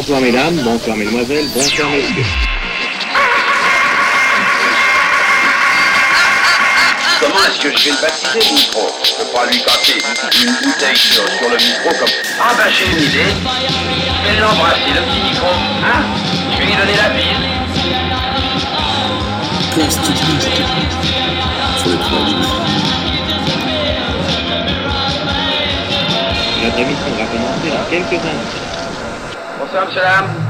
Bonsoir mesdames, bonsoir mesdemoiselles, bonsoir messieurs. Comment est-ce que je vais le baptiser, le micro? Je peux pas lui casser une bouteille sur, sur le micro comme... Ah ben j'ai une idée. Je vais l'embrasser, le petit micro. Hein? Je vais lui donner la bise. Plastique. Sur le Notre émission va commencer dans quelques instants. Bonsoir,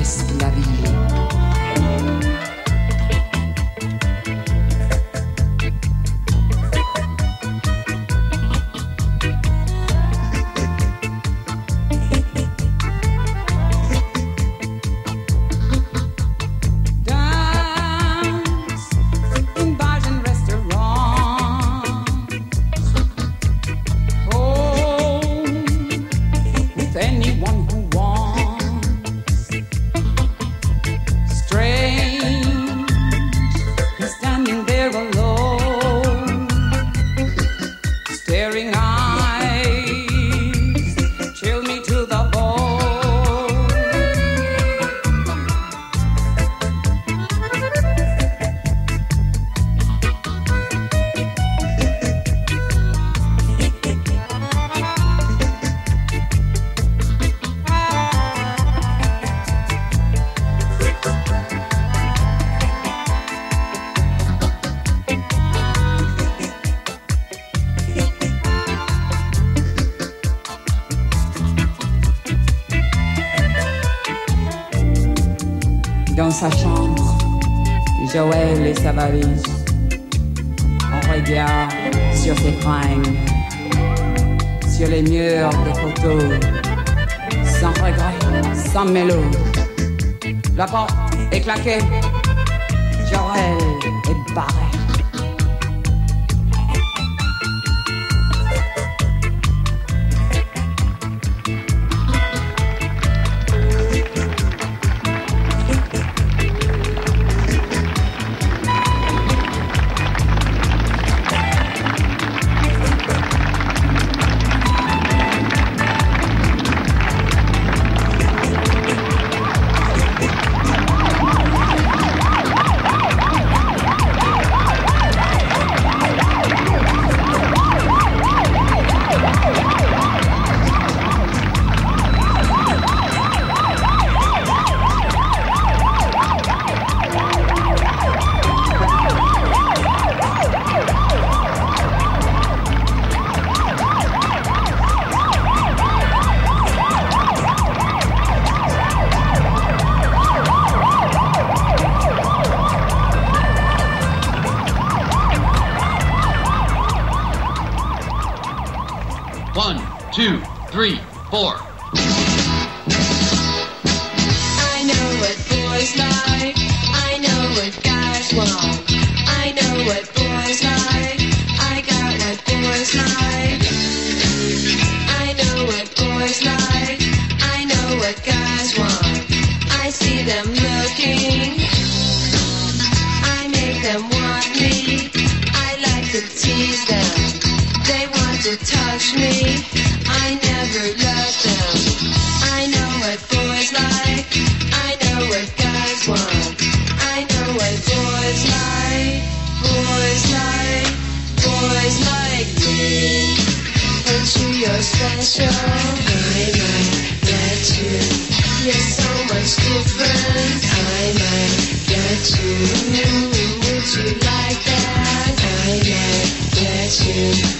es la vida. Sa chambre, Joël et sa valise. On regarde sur ses fringues, sur les murs de photos, sans regret, sans mélo. La porte est claquée, Joël est barré. you like that. I can't let you.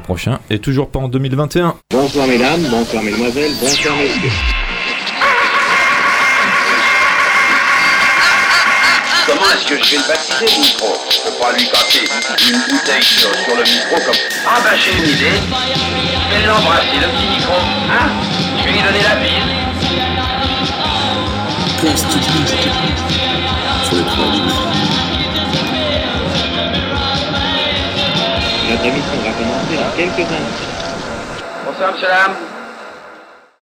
Prochain et toujours pas en 2021. Bonsoir mesdames, bonsoir mesdemoiselles, bonsoir messieurs. Comment est-ce que je vais le baptiser le micro? Je peux pas lui casser une bouteille sur, sur le micro comme Ah bah j'ai une idée. Je vais l'embrasser le petit micro. Hein? Je vais lui donner la bise. Trois minutes. Notre émission va commencer dans quelques instants. Bonsoir, monsieur, dame.